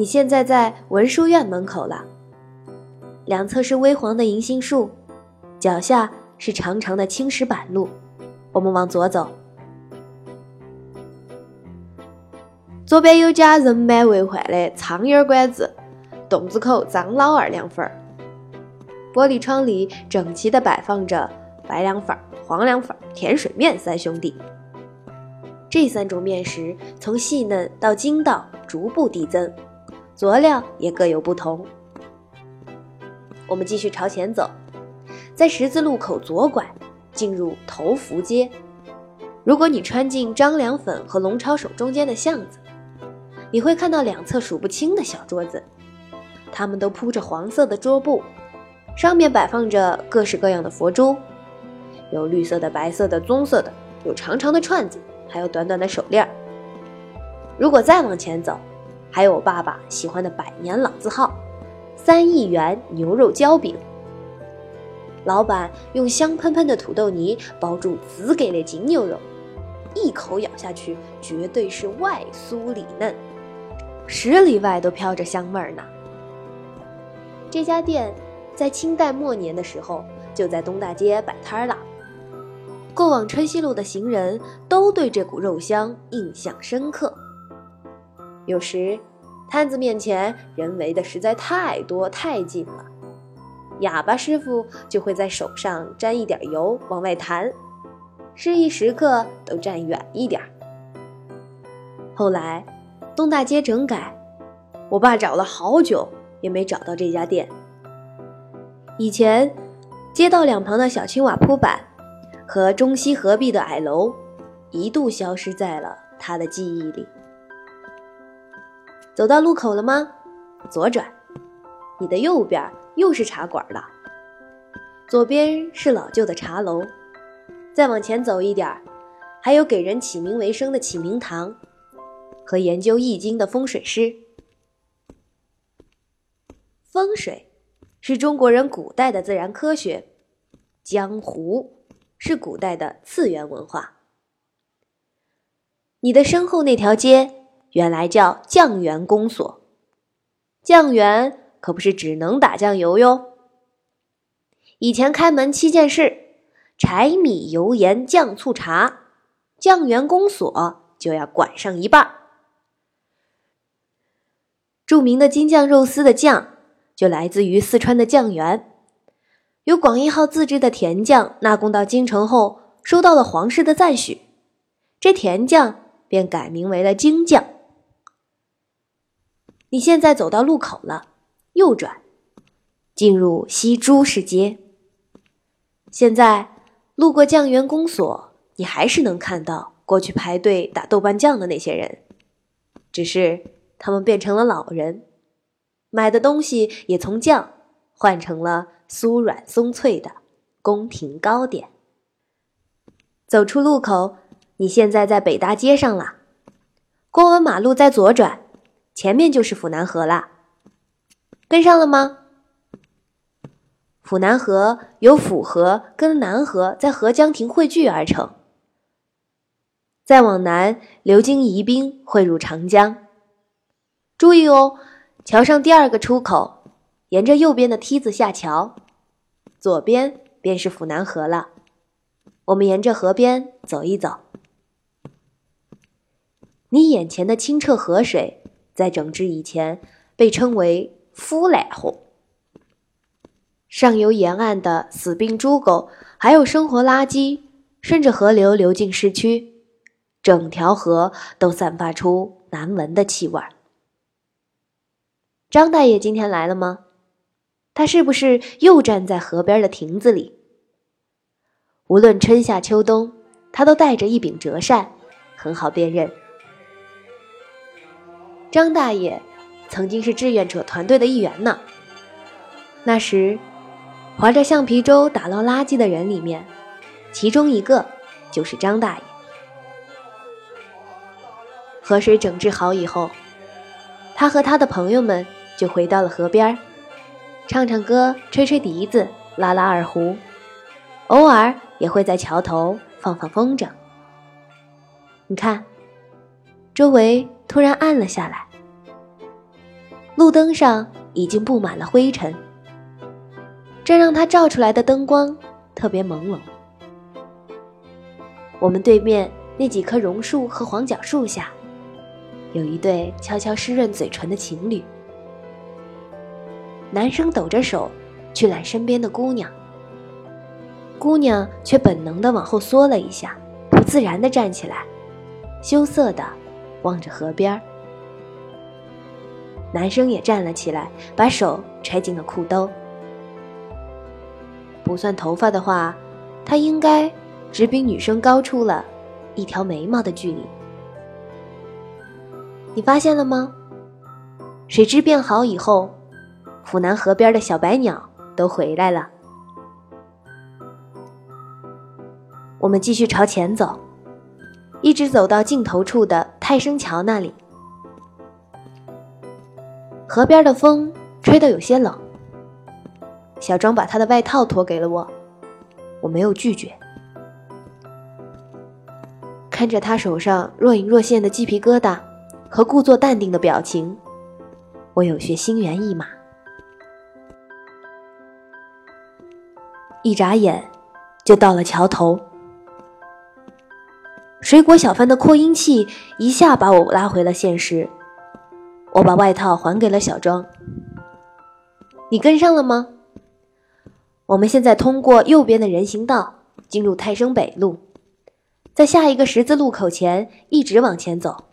你现在在文殊院门口了，两侧是微黄的银杏树，脚下是长长的青石板路。我们往左走，左边有家人满为患的苍蝇馆子，洞子口张老二凉粉儿。玻璃窗里整齐地摆放着白凉粉、黄凉粉、甜水面三兄弟。这三种面食从细嫩到筋道逐步递增，佐料也各有不同。我们继续朝前走，在十字路口左拐，进入头福街。如果你穿进张凉粉和龙抄手中间的巷子，你会看到两侧数不清的小桌子，它们都铺着黄色的桌布。上面摆放着各式各样的佛珠，有绿色的、白色的、棕色的，有长长的串子，还有短短的手链。如果再往前走，还有我爸爸喜欢的百年老字号——三亿元牛肉焦饼。老板用香喷喷的土豆泥包住紫给的金牛肉，一口咬下去，绝对是外酥里嫩，十里外都飘着香味儿呢。这家店。在清代末年的时候，就在东大街摆摊了。过往春熙路的行人都对这股肉香印象深刻。有时，摊子面前人围的实在太多太近了，哑巴师傅就会在手上沾一点油往外弹，示意食客都站远一点。后来，东大街整改，我爸找了好久也没找到这家店。以前，街道两旁的小青瓦铺板和中西合璧的矮楼，一度消失在了他的记忆里。走到路口了吗？左转，你的右边又是茶馆了。左边是老旧的茶楼，再往前走一点，还有给人起名为生的启明堂，和研究易经的风水师。风水。是中国人古代的自然科学，江湖是古代的次元文化。你的身后那条街原来叫酱园公所，酱园可不是只能打酱油哟。以前开门七件事：柴米油盐酱醋茶，酱园公所就要管上一半。著名的京酱肉丝的酱。就来自于四川的酱园，由广义号自制的甜酱纳贡到京城后，收到了皇室的赞许，这甜酱便改名为了京酱。你现在走到路口了，右转，进入西朱市街。现在路过酱园公所，你还是能看到过去排队打豆瓣酱的那些人，只是他们变成了老人。买的东西也从酱换成了酥软松脆的宫廷糕点。走出路口，你现在在北大街上了。过完马路再左转，前面就是府南河了。跟上了吗？府南河由府河跟南河在河江亭汇聚而成。再往南，流经宜宾汇入长江。注意哦。桥上第二个出口，沿着右边的梯子下桥，左边便是府南河了。我们沿着河边走一走。你眼前的清澈河水，在整治以前被称为“夫来河”。上游沿岸的死病猪狗，还有生活垃圾，顺着河流流进市区，整条河都散发出难闻的气味。张大爷今天来了吗？他是不是又站在河边的亭子里？无论春夏秋冬，他都带着一柄折扇，很好辨认。张大爷曾经是志愿者团队的一员呢。那时，划着橡皮舟打捞垃圾的人里面，其中一个就是张大爷。河水整治好以后，他和他的朋友们。就回到了河边，唱唱歌，吹吹笛子，拉拉二胡，偶尔也会在桥头放放风筝。你看，周围突然暗了下来，路灯上已经布满了灰尘，这让他照出来的灯光特别朦胧。我们对面那几棵榕树和黄角树下，有一对悄悄湿润嘴唇的情侣。男生抖着手去揽身边的姑娘，姑娘却本能的往后缩了一下，不自然的站起来，羞涩的望着河边。男生也站了起来，把手揣进了裤兜。不算头发的话，他应该只比女生高出了一条眉毛的距离。你发现了吗？水质变好以后，府南河边的小白鸟都回来了。我们继续朝前走，一直走到尽头处的泰升桥那里。河边的风吹得有些冷，小庄把他的外套脱给了我，我没有拒绝。看着他手上若隐若现的鸡皮疙瘩和故作淡定的表情，我有些心猿意马。一眨眼，就到了桥头。水果小贩的扩音器一下把我拉回了现实。我把外套还给了小庄。你跟上了吗？我们现在通过右边的人行道进入泰升北路，在下一个十字路口前一直往前走。